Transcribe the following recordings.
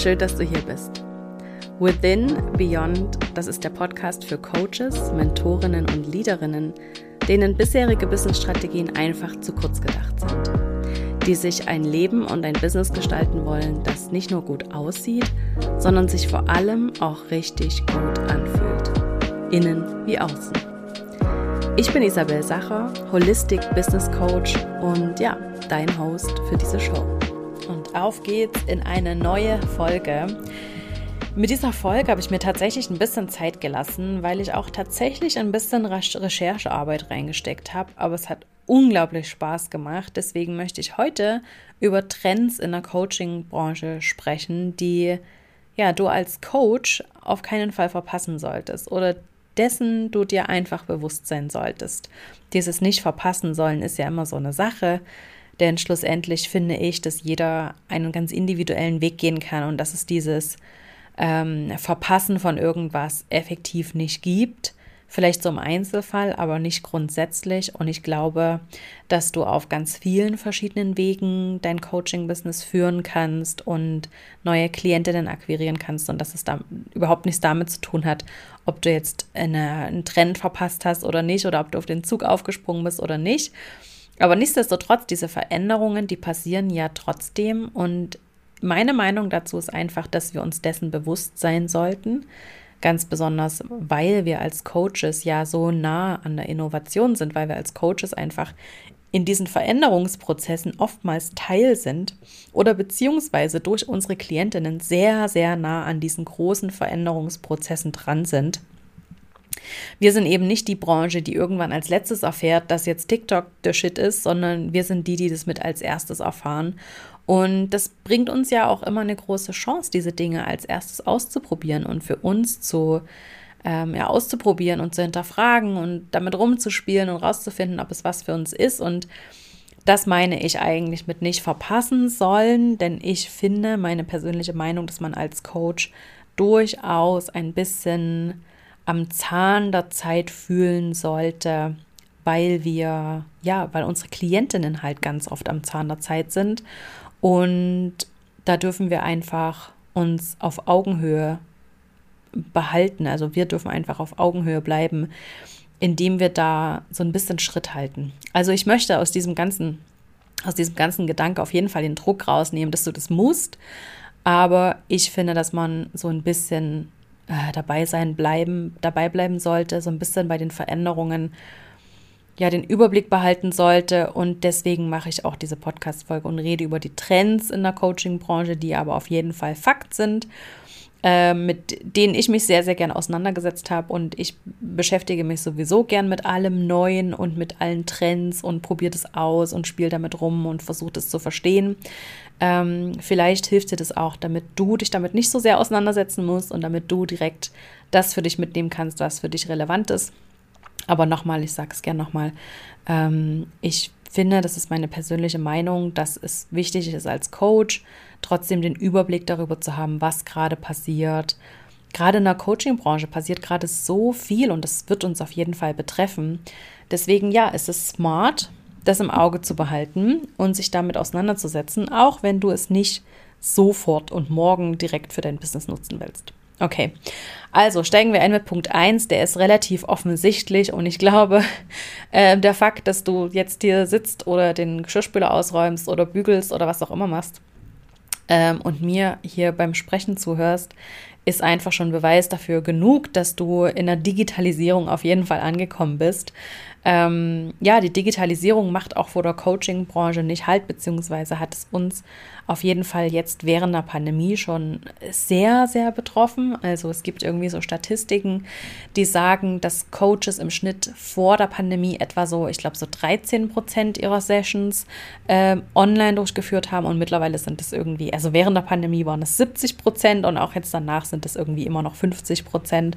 schön, dass du hier bist. Within Beyond, das ist der Podcast für Coaches, Mentorinnen und Leaderinnen, denen bisherige Businessstrategien einfach zu kurz gedacht sind. Die sich ein Leben und ein Business gestalten wollen, das nicht nur gut aussieht, sondern sich vor allem auch richtig gut anfühlt. Innen wie außen. Ich bin Isabel Sacher, Holistic Business Coach und ja, dein Host für diese Show. Auf geht's in eine neue Folge. Mit dieser Folge habe ich mir tatsächlich ein bisschen Zeit gelassen, weil ich auch tatsächlich ein bisschen Recherchearbeit reingesteckt habe, aber es hat unglaublich Spaß gemacht. Deswegen möchte ich heute über Trends in der Coaching-Branche sprechen, die ja du als Coach auf keinen Fall verpassen solltest oder dessen du dir einfach bewusst sein solltest. Dieses nicht verpassen sollen ist ja immer so eine Sache. Denn schlussendlich finde ich, dass jeder einen ganz individuellen Weg gehen kann und dass es dieses ähm, Verpassen von irgendwas effektiv nicht gibt. Vielleicht so im Einzelfall, aber nicht grundsätzlich. Und ich glaube, dass du auf ganz vielen verschiedenen Wegen dein Coaching-Business führen kannst und neue Klientinnen akquirieren kannst und dass es da überhaupt nichts damit zu tun hat, ob du jetzt eine, einen Trend verpasst hast oder nicht oder ob du auf den Zug aufgesprungen bist oder nicht. Aber nichtsdestotrotz, diese Veränderungen, die passieren ja trotzdem und meine Meinung dazu ist einfach, dass wir uns dessen bewusst sein sollten. Ganz besonders, weil wir als Coaches ja so nah an der Innovation sind, weil wir als Coaches einfach in diesen Veränderungsprozessen oftmals Teil sind oder beziehungsweise durch unsere Klientinnen sehr, sehr nah an diesen großen Veränderungsprozessen dran sind. Wir sind eben nicht die Branche, die irgendwann als letztes erfährt, dass jetzt TikTok der Shit ist, sondern wir sind die, die das mit als erstes erfahren und das bringt uns ja auch immer eine große Chance, diese Dinge als erstes auszuprobieren und für uns zu ähm, ja, auszuprobieren und zu hinterfragen und damit rumzuspielen und rauszufinden, ob es was für uns ist. Und das meine ich eigentlich mit nicht verpassen sollen, denn ich finde meine persönliche Meinung, dass man als Coach durchaus ein bisschen am Zahn der Zeit fühlen sollte, weil wir, ja, weil unsere Klientinnen halt ganz oft am Zahn der Zeit sind und da dürfen wir einfach uns auf Augenhöhe behalten. Also wir dürfen einfach auf Augenhöhe bleiben, indem wir da so ein bisschen Schritt halten. Also ich möchte aus diesem ganzen, aus diesem ganzen Gedanke auf jeden Fall den Druck rausnehmen, dass du das musst. Aber ich finde, dass man so ein bisschen äh, dabei sein bleiben, dabei bleiben sollte, so ein bisschen bei den Veränderungen ja den Überblick behalten sollte. Und deswegen mache ich auch diese Podcast-Folge und rede über die Trends in der Coaching-Branche, die aber auf jeden Fall Fakt sind, äh, mit denen ich mich sehr, sehr gern auseinandergesetzt habe. Und ich beschäftige mich sowieso gern mit allem Neuen und mit allen Trends und probiere das aus und spiele damit rum und versuche das zu verstehen. Ähm, vielleicht hilft dir das auch, damit du dich damit nicht so sehr auseinandersetzen musst und damit du direkt das für dich mitnehmen kannst, was für dich relevant ist. Aber nochmal, ich sage es gerne nochmal, ähm, ich finde, das ist meine persönliche Meinung, dass es wichtig ist als Coach, trotzdem den Überblick darüber zu haben, was gerade passiert. Gerade in der Coaching-Branche passiert gerade so viel und das wird uns auf jeden Fall betreffen. Deswegen ja, es ist smart, das im Auge zu behalten und sich damit auseinanderzusetzen, auch wenn du es nicht sofort und morgen direkt für dein Business nutzen willst. Okay, also steigen wir ein mit Punkt 1, der ist relativ offensichtlich und ich glaube, äh, der Fakt, dass du jetzt hier sitzt oder den Geschirrspüler ausräumst oder bügelst oder was auch immer machst ähm, und mir hier beim Sprechen zuhörst, ist einfach schon Beweis dafür genug, dass du in der Digitalisierung auf jeden Fall angekommen bist. Ähm, ja, die Digitalisierung macht auch vor der Coaching-Branche nicht halt, beziehungsweise hat es uns auf jeden Fall jetzt während der Pandemie schon sehr, sehr betroffen. Also es gibt irgendwie so Statistiken, die sagen, dass Coaches im Schnitt vor der Pandemie etwa so, ich glaube, so 13 Prozent ihrer Sessions äh, online durchgeführt haben und mittlerweile sind es irgendwie, also während der Pandemie waren es 70 Prozent und auch jetzt danach sind es irgendwie immer noch 50 Prozent.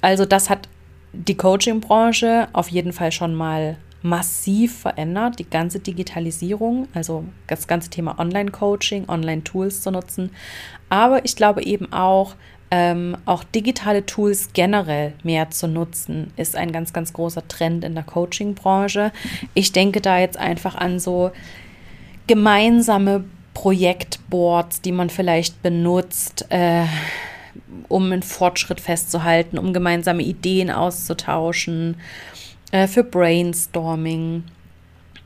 Also das hat die Coaching-Branche auf jeden Fall schon mal massiv verändert, die ganze Digitalisierung, also das ganze Thema Online-Coaching, Online-Tools zu nutzen. Aber ich glaube eben auch, ähm, auch digitale Tools generell mehr zu nutzen, ist ein ganz, ganz großer Trend in der Coaching-Branche. Ich denke da jetzt einfach an so gemeinsame Projektboards, die man vielleicht benutzt, äh, um einen Fortschritt festzuhalten, um gemeinsame Ideen auszutauschen, äh, für Brainstorming.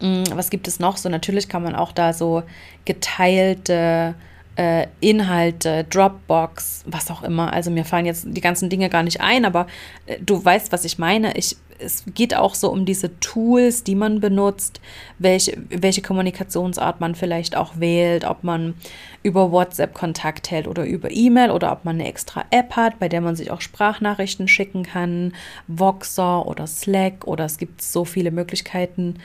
Mm, was gibt es noch so? Natürlich kann man auch da so geteilte äh, Inhalte, Dropbox, was auch immer. Also mir fallen jetzt die ganzen Dinge gar nicht ein, aber äh, du weißt, was ich meine. Ich, es geht auch so um diese Tools, die man benutzt, welche, welche Kommunikationsart man vielleicht auch wählt, ob man über WhatsApp Kontakt hält oder über E-Mail oder ob man eine extra App hat, bei der man sich auch Sprachnachrichten schicken kann, Voxer oder Slack oder es gibt so viele Möglichkeiten.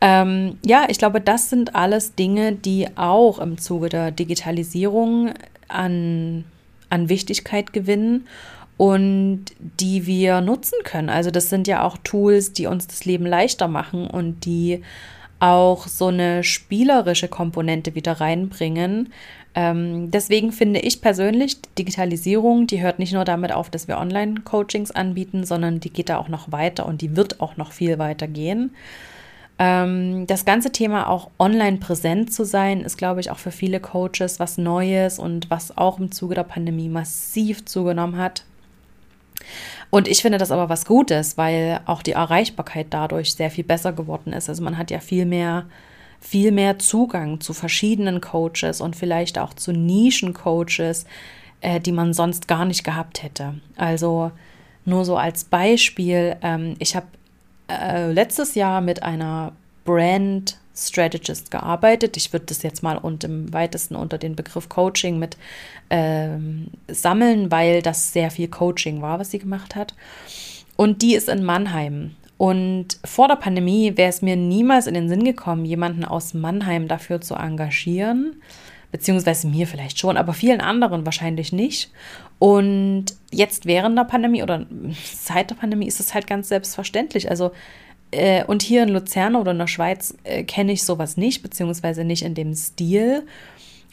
Ähm, ja, ich glaube, das sind alles Dinge, die auch im Zuge der Digitalisierung an, an Wichtigkeit gewinnen und die wir nutzen können. Also das sind ja auch Tools, die uns das Leben leichter machen und die auch so eine spielerische Komponente wieder reinbringen. Ähm, deswegen finde ich persönlich, Digitalisierung, die hört nicht nur damit auf, dass wir Online-Coachings anbieten, sondern die geht da auch noch weiter und die wird auch noch viel weiter gehen. Ähm, das ganze Thema auch online präsent zu sein, ist, glaube ich, auch für viele Coaches was Neues und was auch im Zuge der Pandemie massiv zugenommen hat. Und ich finde das aber was Gutes, weil auch die Erreichbarkeit dadurch sehr viel besser geworden ist. Also man hat ja viel mehr, viel mehr Zugang zu verschiedenen Coaches und vielleicht auch zu Nischen-Coaches, äh, die man sonst gar nicht gehabt hätte. Also nur so als Beispiel, ähm, ich habe äh, letztes Jahr mit einer Brand Strategist gearbeitet. Ich würde das jetzt mal und im weitesten unter den Begriff Coaching mit ähm, sammeln, weil das sehr viel Coaching war, was sie gemacht hat. Und die ist in Mannheim. Und vor der Pandemie wäre es mir niemals in den Sinn gekommen, jemanden aus Mannheim dafür zu engagieren. Beziehungsweise mir vielleicht schon, aber vielen anderen wahrscheinlich nicht. Und jetzt während der Pandemie oder seit der Pandemie ist es halt ganz selbstverständlich. Also äh, und hier in Luzern oder in der Schweiz äh, kenne ich sowas nicht, beziehungsweise nicht in dem Stil.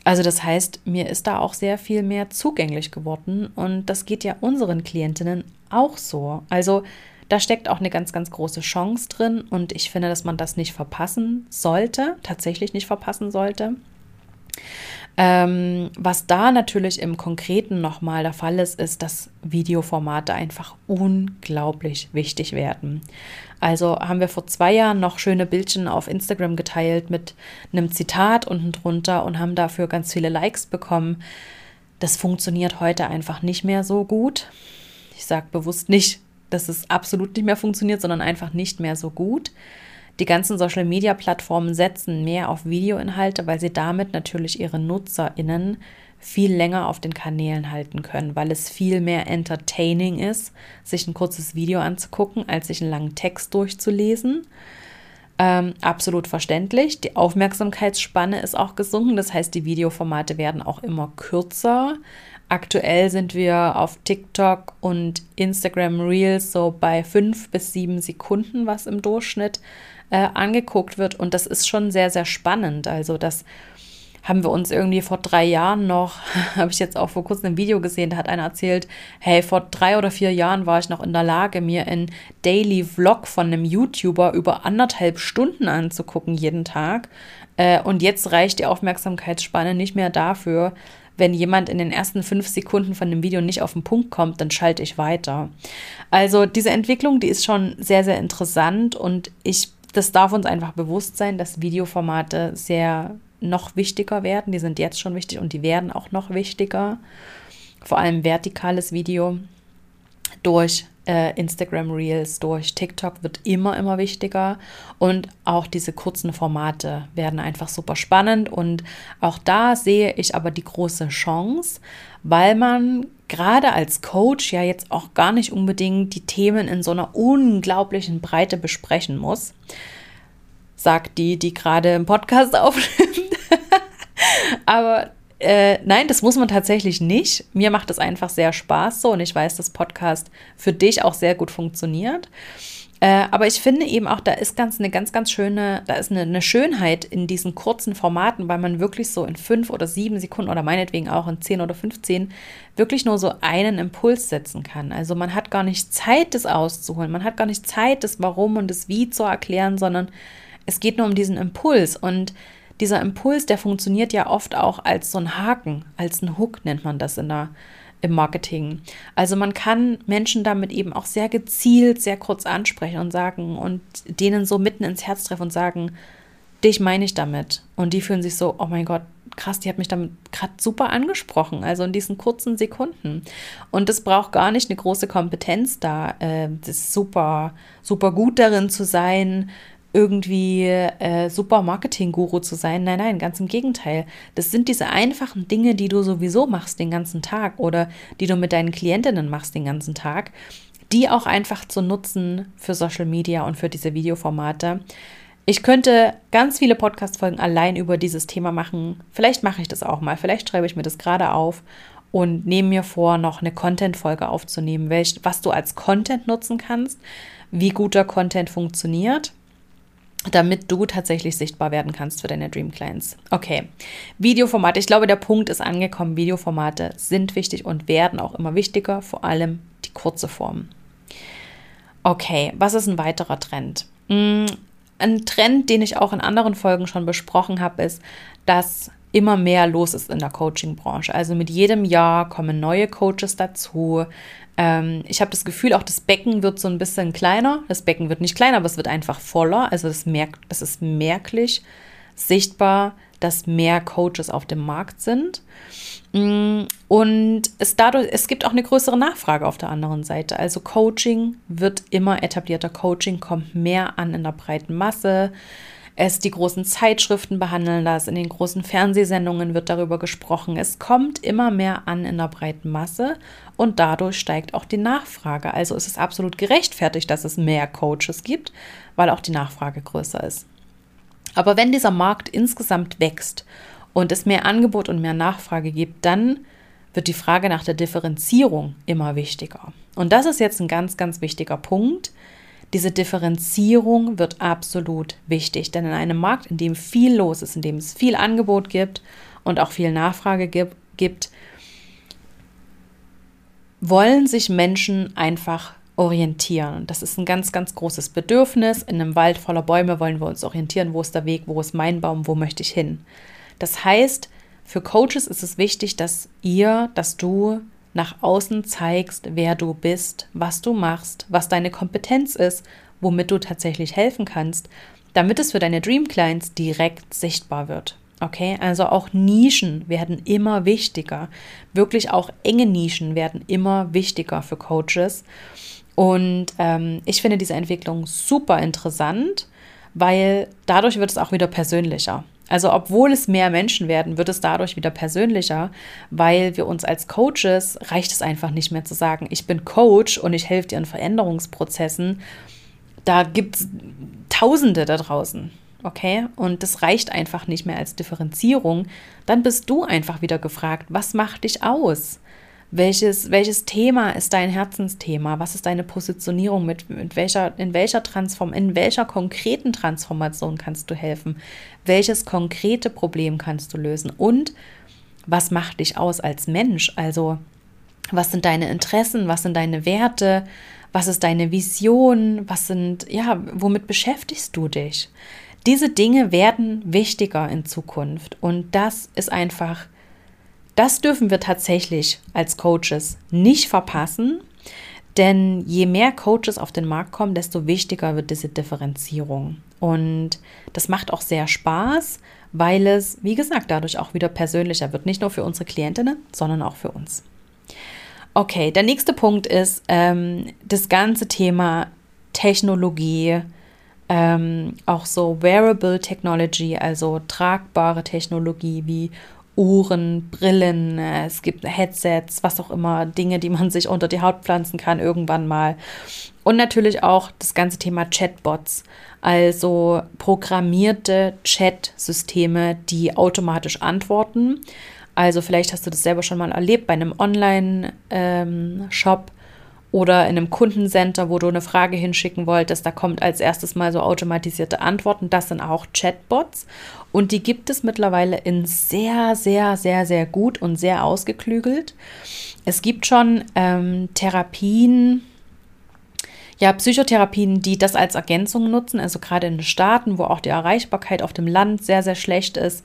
Also das heißt, mir ist da auch sehr viel mehr zugänglich geworden und das geht ja unseren Klientinnen auch so. Also da steckt auch eine ganz, ganz große Chance drin und ich finde, dass man das nicht verpassen sollte, tatsächlich nicht verpassen sollte. Ähm, was da natürlich im Konkreten nochmal der Fall ist, ist, dass Videoformate einfach unglaublich wichtig werden. Also haben wir vor zwei Jahren noch schöne Bildchen auf Instagram geteilt mit einem Zitat unten drunter und haben dafür ganz viele Likes bekommen. Das funktioniert heute einfach nicht mehr so gut. Ich sage bewusst nicht, dass es absolut nicht mehr funktioniert, sondern einfach nicht mehr so gut. Die ganzen Social-Media-Plattformen setzen mehr auf Videoinhalte, weil sie damit natürlich ihre Nutzerinnen viel länger auf den Kanälen halten können, weil es viel mehr entertaining ist, sich ein kurzes Video anzugucken, als sich einen langen Text durchzulesen. Ähm, absolut verständlich. Die Aufmerksamkeitsspanne ist auch gesunken, das heißt, die Videoformate werden auch immer kürzer. Aktuell sind wir auf TikTok und Instagram Reels so bei fünf bis sieben Sekunden, was im Durchschnitt äh, angeguckt wird. Und das ist schon sehr, sehr spannend. Also das haben wir uns irgendwie vor drei Jahren noch, habe ich jetzt auch vor kurzem ein Video gesehen, da hat einer erzählt, hey, vor drei oder vier Jahren war ich noch in der Lage, mir einen Daily Vlog von einem YouTuber über anderthalb Stunden anzugucken jeden Tag. Äh, und jetzt reicht die Aufmerksamkeitsspanne nicht mehr dafür, wenn jemand in den ersten fünf Sekunden von dem Video nicht auf den Punkt kommt, dann schalte ich weiter. Also diese Entwicklung, die ist schon sehr, sehr interessant und ich das darf uns einfach bewusst sein, dass Videoformate sehr noch wichtiger werden. Die sind jetzt schon wichtig und die werden auch noch wichtiger. Vor allem vertikales Video durch Instagram Reels, durch TikTok wird immer, immer wichtiger. Und auch diese kurzen Formate werden einfach super spannend. Und auch da sehe ich aber die große Chance, weil man gerade als Coach ja jetzt auch gar nicht unbedingt die Themen in so einer unglaublichen Breite besprechen muss, sagt die, die gerade im Podcast aufnimmt. Aber äh, nein, das muss man tatsächlich nicht. Mir macht es einfach sehr Spaß so und ich weiß, dass Podcast für dich auch sehr gut funktioniert. Äh, aber ich finde eben auch, da ist ganz eine ganz, ganz schöne, da ist eine, eine, Schönheit in diesen kurzen Formaten, weil man wirklich so in fünf oder sieben Sekunden oder meinetwegen auch in zehn oder 15 wirklich nur so einen Impuls setzen kann. Also man hat gar nicht Zeit, das auszuholen. Man hat gar nicht Zeit, das Warum und das Wie zu erklären, sondern es geht nur um diesen Impuls und dieser Impuls, der funktioniert ja oft auch als so ein Haken, als ein Hook nennt man das in der, im Marketing. Also man kann Menschen damit eben auch sehr gezielt, sehr kurz ansprechen und sagen und denen so mitten ins Herz treffen und sagen, dich meine ich damit. Und die fühlen sich so, oh mein Gott, krass, die hat mich damit gerade super angesprochen, also in diesen kurzen Sekunden. Und es braucht gar nicht eine große Kompetenz da, äh, das super, super gut darin zu sein, irgendwie äh, super Marketing-Guru zu sein. Nein, nein, ganz im Gegenteil. Das sind diese einfachen Dinge, die du sowieso machst den ganzen Tag oder die du mit deinen Klientinnen machst den ganzen Tag, die auch einfach zu nutzen für Social Media und für diese Videoformate. Ich könnte ganz viele Podcast-Folgen allein über dieses Thema machen. Vielleicht mache ich das auch mal. Vielleicht schreibe ich mir das gerade auf und nehme mir vor, noch eine Content-Folge aufzunehmen, welch, was du als Content nutzen kannst, wie guter Content funktioniert, damit du tatsächlich sichtbar werden kannst für deine Dream Clients. Okay, Videoformate. Ich glaube, der Punkt ist angekommen. Videoformate sind wichtig und werden auch immer wichtiger, vor allem die kurze Form. Okay, was ist ein weiterer Trend? Hm, ein Trend, den ich auch in anderen Folgen schon besprochen habe, ist, dass immer mehr los ist in der Coaching-Branche. Also mit jedem Jahr kommen neue Coaches dazu. Ähm, ich habe das Gefühl, auch das Becken wird so ein bisschen kleiner. Das Becken wird nicht kleiner, aber es wird einfach voller. Also es, merkt, ist merklich sichtbar, dass mehr Coaches auf dem Markt sind. Mm, und es dadurch, es gibt auch eine größere Nachfrage auf der anderen Seite. Also Coaching wird immer etablierter. Coaching kommt mehr an in der breiten Masse. Es die großen Zeitschriften behandeln das, in den großen Fernsehsendungen wird darüber gesprochen. Es kommt immer mehr an in der breiten Masse und dadurch steigt auch die Nachfrage. Also ist es absolut gerechtfertigt, dass es mehr Coaches gibt, weil auch die Nachfrage größer ist. Aber wenn dieser Markt insgesamt wächst und es mehr Angebot und mehr Nachfrage gibt, dann wird die Frage nach der Differenzierung immer wichtiger. Und das ist jetzt ein ganz, ganz wichtiger Punkt. Diese Differenzierung wird absolut wichtig, denn in einem Markt, in dem viel los ist, in dem es viel Angebot gibt und auch viel Nachfrage gibt, wollen sich Menschen einfach orientieren. Das ist ein ganz, ganz großes Bedürfnis. In einem Wald voller Bäume wollen wir uns orientieren. Wo ist der Weg? Wo ist mein Baum? Wo möchte ich hin? Das heißt, für Coaches ist es wichtig, dass ihr, dass du nach außen zeigst, wer du bist, was du machst, was deine Kompetenz ist, womit du tatsächlich helfen kannst, damit es für deine Dream Clients direkt sichtbar wird. Okay, also auch Nischen werden immer wichtiger. Wirklich auch enge Nischen werden immer wichtiger für Coaches. Und ähm, ich finde diese Entwicklung super interessant, weil dadurch wird es auch wieder persönlicher. Also obwohl es mehr Menschen werden, wird es dadurch wieder persönlicher, weil wir uns als Coaches reicht es einfach nicht mehr zu sagen, ich bin Coach und ich helfe dir in Veränderungsprozessen. Da gibt es Tausende da draußen. Okay, und das reicht einfach nicht mehr als Differenzierung. Dann bist du einfach wieder gefragt, was macht dich aus? Welches, welches Thema ist dein Herzensthema? Was ist deine Positionierung? Mit, mit welcher, in welcher Transform, in welcher konkreten Transformation kannst du helfen? Welches konkrete Problem kannst du lösen? Und was macht dich aus als Mensch? Also, was sind deine Interessen? Was sind deine Werte? Was ist deine Vision? Was sind, ja, womit beschäftigst du dich? Diese Dinge werden wichtiger in Zukunft und das ist einfach das dürfen wir tatsächlich als Coaches nicht verpassen, denn je mehr Coaches auf den Markt kommen, desto wichtiger wird diese Differenzierung. Und das macht auch sehr Spaß, weil es, wie gesagt, dadurch auch wieder persönlicher wird. Nicht nur für unsere Klientinnen, sondern auch für uns. Okay, der nächste Punkt ist ähm, das ganze Thema Technologie, ähm, auch so Wearable Technology, also tragbare Technologie wie Uhren, Brillen, äh, es gibt Headsets, was auch immer, Dinge, die man sich unter die Haut pflanzen kann irgendwann mal. Und natürlich auch das ganze Thema Chatbots, also programmierte Chat-Systeme, die automatisch antworten. Also vielleicht hast du das selber schon mal erlebt bei einem Online-Shop. Ähm, oder in einem Kundencenter, wo du eine Frage hinschicken wolltest, da kommt als erstes mal so automatisierte Antworten. Das sind auch Chatbots und die gibt es mittlerweile in sehr, sehr, sehr, sehr gut und sehr ausgeklügelt. Es gibt schon ähm, Therapien, ja, Psychotherapien, die das als Ergänzung nutzen, also gerade in den Staaten, wo auch die Erreichbarkeit auf dem Land sehr, sehr schlecht ist,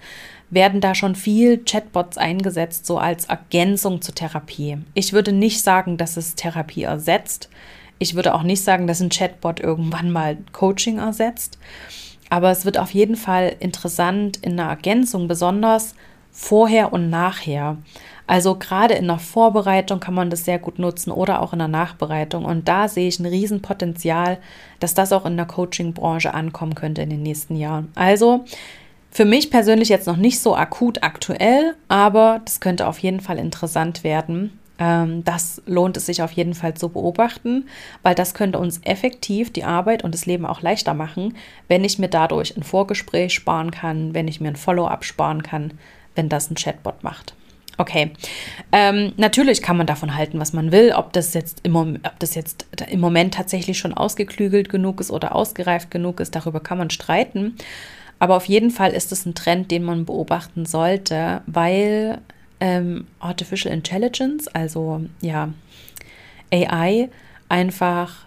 werden da schon viel Chatbots eingesetzt, so als Ergänzung zur Therapie. Ich würde nicht sagen, dass es Therapie ersetzt. Ich würde auch nicht sagen, dass ein Chatbot irgendwann mal Coaching ersetzt. Aber es wird auf jeden Fall interessant in einer Ergänzung, besonders vorher und nachher. Also gerade in der Vorbereitung kann man das sehr gut nutzen oder auch in der Nachbereitung. Und da sehe ich ein Riesenpotenzial, dass das auch in der Coaching-Branche ankommen könnte in den nächsten Jahren. Also für mich persönlich jetzt noch nicht so akut aktuell, aber das könnte auf jeden Fall interessant werden. Ähm, das lohnt es sich auf jeden Fall zu beobachten, weil das könnte uns effektiv die Arbeit und das Leben auch leichter machen, wenn ich mir dadurch ein Vorgespräch sparen kann, wenn ich mir ein Follow-up sparen kann, wenn das ein Chatbot macht. Okay. Ähm, natürlich kann man davon halten, was man will, ob das jetzt im, ob das jetzt im Moment tatsächlich schon ausgeklügelt genug ist oder ausgereift genug ist, darüber kann man streiten. Aber auf jeden Fall ist es ein Trend, den man beobachten sollte, weil ähm, Artificial Intelligence, also ja, AI, einfach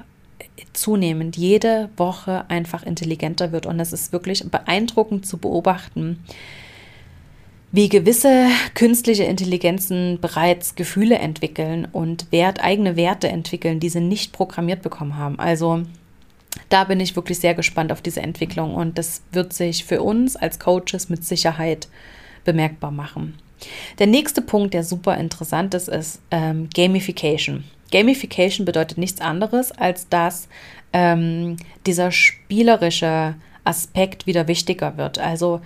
zunehmend jede Woche einfach intelligenter wird. Und es ist wirklich beeindruckend zu beobachten, wie gewisse künstliche Intelligenzen bereits Gefühle entwickeln und Wert, eigene Werte entwickeln, die sie nicht programmiert bekommen haben. Also da bin ich wirklich sehr gespannt auf diese Entwicklung und das wird sich für uns als Coaches mit Sicherheit bemerkbar machen. Der nächste Punkt, der super interessant ist, ist ähm, Gamification. Gamification bedeutet nichts anderes, als dass ähm, dieser spielerische Aspekt wieder wichtiger wird. Also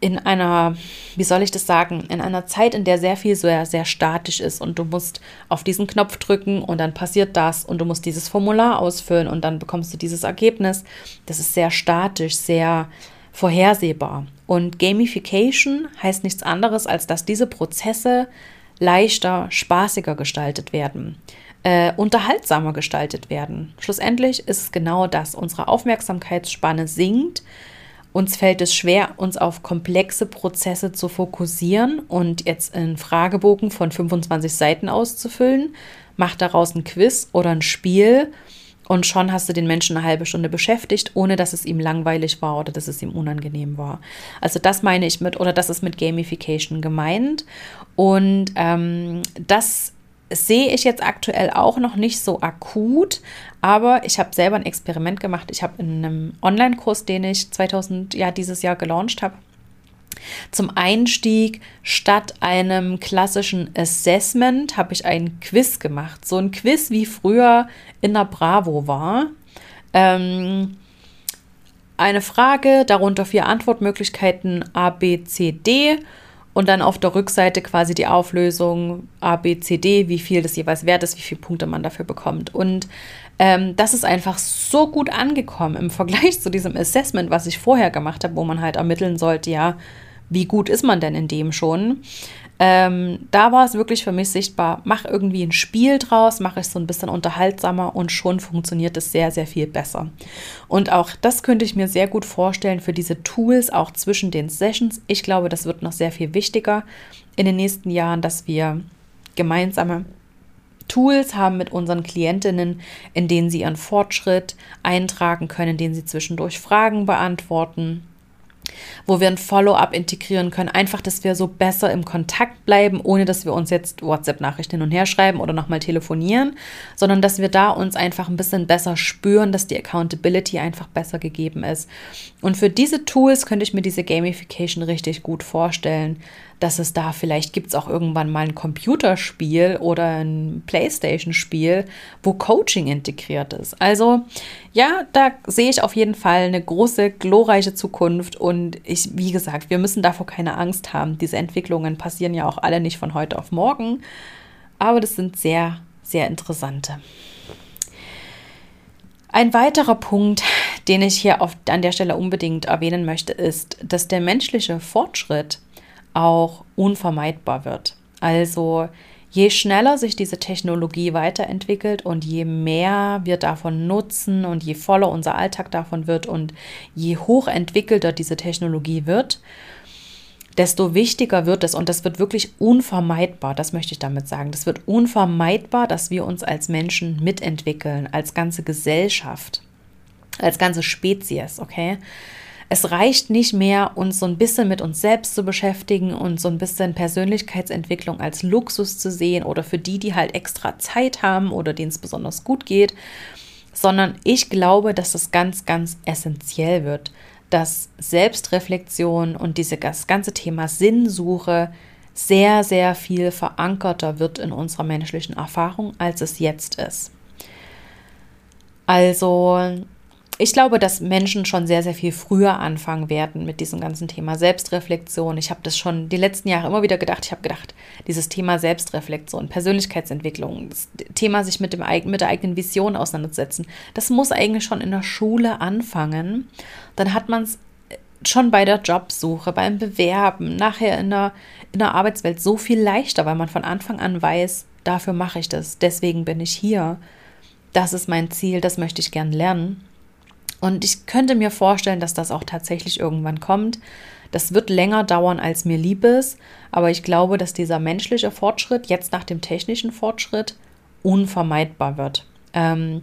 in einer, wie soll ich das sagen, in einer Zeit, in der sehr viel sehr, sehr statisch ist und du musst auf diesen Knopf drücken und dann passiert das und du musst dieses Formular ausfüllen und dann bekommst du dieses Ergebnis. Das ist sehr statisch, sehr vorhersehbar. Und Gamification heißt nichts anderes, als dass diese Prozesse leichter, spaßiger gestaltet werden, äh, unterhaltsamer gestaltet werden. Schlussendlich ist es genau das. Unsere Aufmerksamkeitsspanne sinkt uns fällt es schwer, uns auf komplexe Prozesse zu fokussieren und jetzt einen Fragebogen von 25 Seiten auszufüllen. Mach daraus ein Quiz oder ein Spiel und schon hast du den Menschen eine halbe Stunde beschäftigt, ohne dass es ihm langweilig war oder dass es ihm unangenehm war. Also das meine ich mit, oder das ist mit Gamification gemeint. Und ähm, das sehe ich jetzt aktuell auch noch nicht so akut, aber ich habe selber ein Experiment gemacht. Ich habe in einem Online-Kurs, den ich 2000, ja, dieses Jahr gelauncht habe, zum Einstieg statt einem klassischen Assessment habe ich ein Quiz gemacht. So ein Quiz wie früher in der Bravo war. Ähm, eine Frage, darunter vier Antwortmöglichkeiten A, B, C, D und dann auf der Rückseite quasi die Auflösung A, B, C, D, wie viel das jeweils wert ist, wie viele Punkte man dafür bekommt. Und ähm, das ist einfach so gut angekommen im Vergleich zu diesem Assessment, was ich vorher gemacht habe, wo man halt ermitteln sollte, ja, wie gut ist man denn in dem schon? Ähm, da war es wirklich für mich sichtbar, mach irgendwie ein Spiel draus, mache es so ein bisschen unterhaltsamer und schon funktioniert es sehr, sehr viel besser. Und auch das könnte ich mir sehr gut vorstellen für diese Tools, auch zwischen den Sessions. Ich glaube, das wird noch sehr viel wichtiger in den nächsten Jahren, dass wir gemeinsame Tools haben mit unseren Klientinnen, in denen sie ihren Fortschritt eintragen können, in denen sie zwischendurch Fragen beantworten wo wir ein Follow-up integrieren können. Einfach, dass wir so besser im Kontakt bleiben, ohne dass wir uns jetzt WhatsApp-Nachrichten hin und her schreiben oder nochmal telefonieren, sondern dass wir da uns einfach ein bisschen besser spüren, dass die Accountability einfach besser gegeben ist. Und für diese Tools könnte ich mir diese Gamification richtig gut vorstellen, dass es da vielleicht gibt es auch irgendwann mal ein Computerspiel oder ein Playstation-Spiel, wo Coaching integriert ist. Also ja, da sehe ich auf jeden Fall eine große, glorreiche Zukunft und ich, wie gesagt, wir müssen davor keine Angst haben. Diese Entwicklungen passieren ja auch alle nicht von heute auf morgen, aber das sind sehr, sehr interessante. Ein weiterer Punkt, den ich hier auf, an der Stelle unbedingt erwähnen möchte, ist, dass der menschliche Fortschritt auch unvermeidbar wird. Also je schneller sich diese Technologie weiterentwickelt und je mehr wir davon nutzen und je voller unser Alltag davon wird und je hochentwickelter diese Technologie wird, desto wichtiger wird es und das wird wirklich unvermeidbar, das möchte ich damit sagen. Das wird unvermeidbar, dass wir uns als Menschen mitentwickeln, als ganze Gesellschaft, als ganze Spezies, okay? Es reicht nicht mehr, uns so ein bisschen mit uns selbst zu beschäftigen und so ein bisschen Persönlichkeitsentwicklung als Luxus zu sehen oder für die, die halt extra Zeit haben oder denen es besonders gut geht, sondern ich glaube, dass das ganz, ganz essentiell wird, dass Selbstreflexion und diese, das ganze Thema Sinnsuche sehr, sehr viel verankerter wird in unserer menschlichen Erfahrung, als es jetzt ist. Also ich glaube, dass Menschen schon sehr, sehr viel früher anfangen werden mit diesem ganzen Thema Selbstreflexion. Ich habe das schon die letzten Jahre immer wieder gedacht. Ich habe gedacht, dieses Thema Selbstreflexion, Persönlichkeitsentwicklung, das Thema sich mit, dem, mit der eigenen Vision auseinandersetzen, das muss eigentlich schon in der Schule anfangen. Dann hat man es schon bei der Jobsuche, beim Bewerben, nachher in der, in der Arbeitswelt so viel leichter, weil man von Anfang an weiß, dafür mache ich das, deswegen bin ich hier. Das ist mein Ziel, das möchte ich gern lernen. Und ich könnte mir vorstellen, dass das auch tatsächlich irgendwann kommt. Das wird länger dauern, als mir lieb ist, aber ich glaube, dass dieser menschliche Fortschritt jetzt nach dem technischen Fortschritt unvermeidbar wird. Ähm,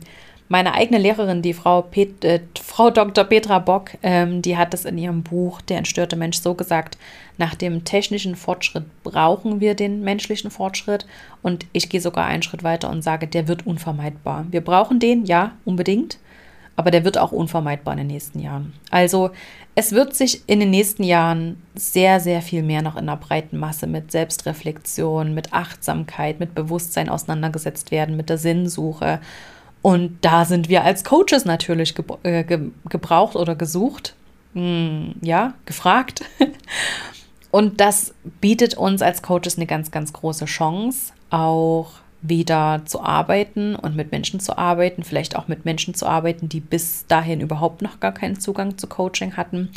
meine eigene Lehrerin, die Frau, Pet, äh, Frau Dr. Petra Bock, ähm, die hat es in ihrem Buch Der entstörte Mensch so gesagt, nach dem technischen Fortschritt brauchen wir den menschlichen Fortschritt und ich gehe sogar einen Schritt weiter und sage, der wird unvermeidbar. Wir brauchen den, ja, unbedingt, aber der wird auch unvermeidbar in den nächsten Jahren. Also es wird sich in den nächsten Jahren sehr, sehr viel mehr noch in der breiten Masse mit Selbstreflexion, mit Achtsamkeit, mit Bewusstsein auseinandergesetzt werden, mit der Sinnsuche. Und da sind wir als Coaches natürlich äh, ge gebraucht oder gesucht, hm, ja, gefragt. Und das bietet uns als Coaches eine ganz, ganz große Chance, auch wieder zu arbeiten und mit Menschen zu arbeiten, vielleicht auch mit Menschen zu arbeiten, die bis dahin überhaupt noch gar keinen Zugang zu Coaching hatten.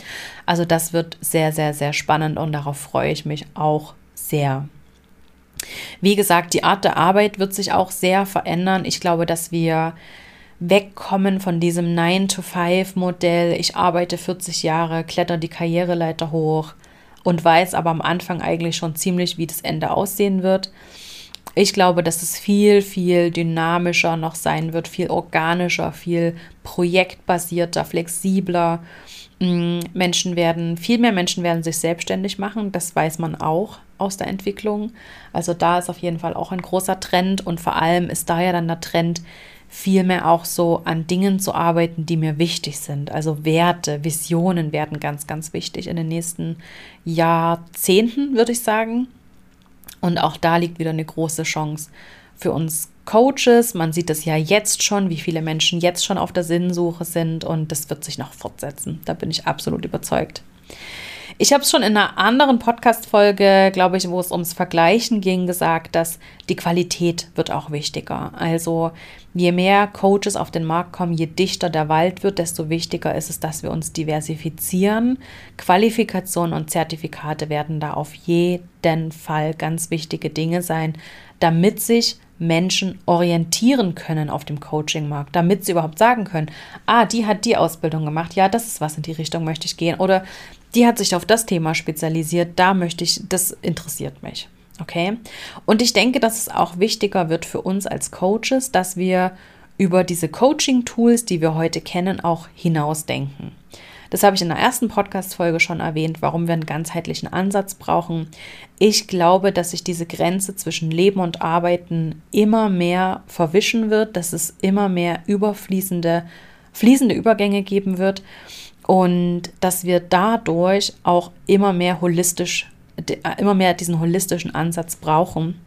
Also das wird sehr, sehr, sehr spannend und darauf freue ich mich auch sehr. Wie gesagt, die Art der Arbeit wird sich auch sehr verändern. Ich glaube, dass wir wegkommen von diesem 9-to-5-Modell. Ich arbeite 40 Jahre, kletter die Karriereleiter hoch und weiß aber am Anfang eigentlich schon ziemlich, wie das Ende aussehen wird ich glaube, dass es viel, viel dynamischer noch sein wird, viel organischer, viel projektbasierter, flexibler. Mm, Menschen werden, viel mehr Menschen werden sich selbstständig machen, das weiß man auch aus der Entwicklung. Also da ist auf jeden Fall auch ein großer Trend und vor allem ist da ja dann der Trend, viel mehr auch so an Dingen zu arbeiten, die mir wichtig sind. Also Werte, Visionen werden ganz, ganz wichtig in den nächsten Jahrzehnten, würde ich sagen. Und auch da liegt wieder eine große Chance für uns Coaches. Man sieht es ja jetzt schon, wie viele Menschen jetzt schon auf der Sinnsuche sind und das wird sich noch fortsetzen. Da bin ich absolut überzeugt. Ich habe es schon in einer anderen Podcast-Folge, glaube ich, wo es ums Vergleichen ging, gesagt, dass die Qualität wird auch wichtiger. Also je mehr Coaches auf den Markt kommen, je dichter der Wald wird, desto wichtiger ist es, dass wir uns diversifizieren. Qualifikationen und Zertifikate werden da auf jeden Fall ganz wichtige Dinge sein, damit sich Menschen orientieren können auf dem Coaching-Markt, damit sie überhaupt sagen können, ah, die hat die Ausbildung gemacht, ja, das ist was, in die Richtung möchte ich gehen. Oder die hat sich auf das Thema spezialisiert, da möchte ich, das interessiert mich. Okay? Und ich denke, dass es auch wichtiger wird für uns als Coaches, dass wir über diese Coaching-Tools, die wir heute kennen, auch hinausdenken. Das habe ich in der ersten Podcast-Folge schon erwähnt, warum wir einen ganzheitlichen Ansatz brauchen. Ich glaube, dass sich diese Grenze zwischen Leben und Arbeiten immer mehr verwischen wird, dass es immer mehr überfließende, fließende Übergänge geben wird und dass wir dadurch auch immer mehr holistisch, immer mehr diesen holistischen Ansatz brauchen,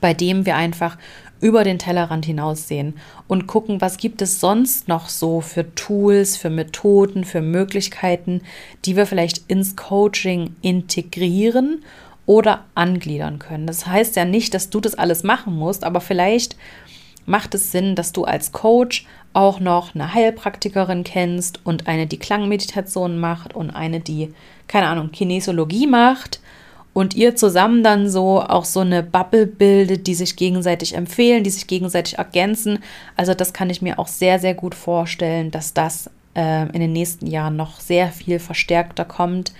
bei dem wir einfach über den Tellerrand hinaussehen und gucken, was gibt es sonst noch so für Tools, für Methoden, für Möglichkeiten, die wir vielleicht ins Coaching integrieren oder angliedern können. Das heißt ja nicht, dass du das alles machen musst, aber vielleicht macht es Sinn, dass du als Coach auch noch eine Heilpraktikerin kennst und eine, die Klangmeditation macht und eine, die, keine Ahnung, Kinesiologie macht und ihr zusammen dann so auch so eine Bubble bildet, die sich gegenseitig empfehlen, die sich gegenseitig ergänzen. Also das kann ich mir auch sehr, sehr gut vorstellen, dass das äh, in den nächsten Jahren noch sehr viel verstärkter kommt.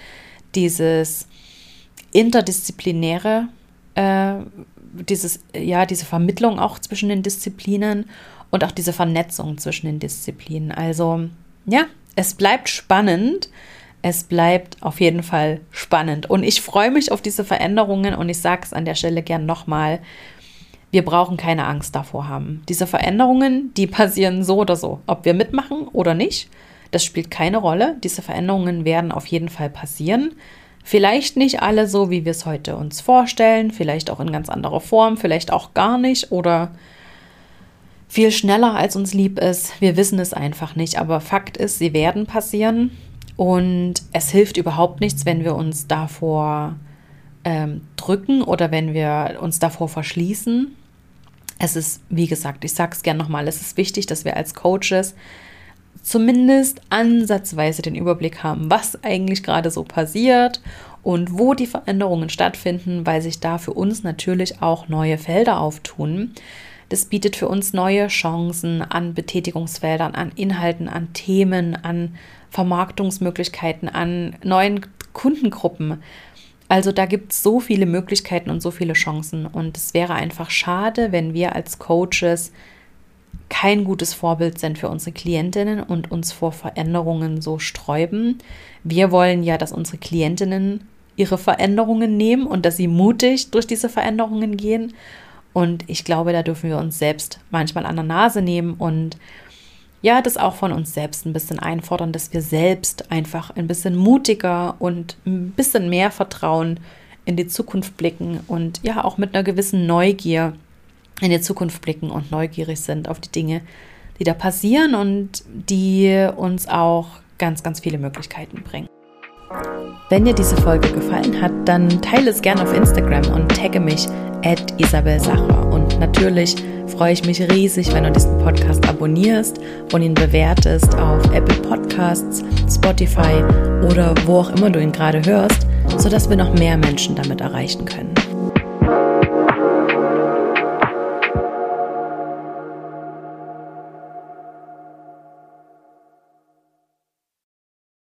Dieses interdisziplinäre, äh, dieses, ja, diese Vermittlung auch zwischen den Disziplinen und auch diese Vernetzung zwischen den Disziplinen. Also ja, es bleibt spannend. Es bleibt auf jeden Fall spannend. Und ich freue mich auf diese Veränderungen und ich sage es an der Stelle gern nochmal. Wir brauchen keine Angst davor haben. Diese Veränderungen, die passieren so oder so. Ob wir mitmachen oder nicht, das spielt keine Rolle. Diese Veränderungen werden auf jeden Fall passieren. Vielleicht nicht alle so, wie wir es heute uns vorstellen, vielleicht auch in ganz anderer Form, vielleicht auch gar nicht oder viel schneller, als uns lieb ist. Wir wissen es einfach nicht, aber Fakt ist, sie werden passieren und es hilft überhaupt nichts, wenn wir uns davor ähm, drücken oder wenn wir uns davor verschließen. Es ist, wie gesagt, ich sage es gerne nochmal, es ist wichtig, dass wir als Coaches zumindest ansatzweise den Überblick haben, was eigentlich gerade so passiert und wo die Veränderungen stattfinden, weil sich da für uns natürlich auch neue Felder auftun. Das bietet für uns neue Chancen an Betätigungsfeldern, an Inhalten, an Themen, an Vermarktungsmöglichkeiten, an neuen Kundengruppen. Also da gibt es so viele Möglichkeiten und so viele Chancen. Und es wäre einfach schade, wenn wir als Coaches kein gutes Vorbild sind für unsere Klientinnen und uns vor Veränderungen so sträuben. Wir wollen ja, dass unsere Klientinnen ihre Veränderungen nehmen und dass sie mutig durch diese Veränderungen gehen. Und ich glaube, da dürfen wir uns selbst manchmal an der Nase nehmen und ja, das auch von uns selbst ein bisschen einfordern, dass wir selbst einfach ein bisschen mutiger und ein bisschen mehr Vertrauen in die Zukunft blicken und ja auch mit einer gewissen Neugier in die Zukunft blicken und neugierig sind auf die Dinge, die da passieren und die uns auch ganz, ganz viele Möglichkeiten bringen. Wenn dir diese Folge gefallen hat, dann teile es gerne auf Instagram und tagge mich at Isabel Sacher. Und natürlich freue ich mich riesig, wenn du diesen Podcast abonnierst und ihn bewertest auf Apple Podcasts, Spotify oder wo auch immer du ihn gerade hörst, sodass wir noch mehr Menschen damit erreichen können.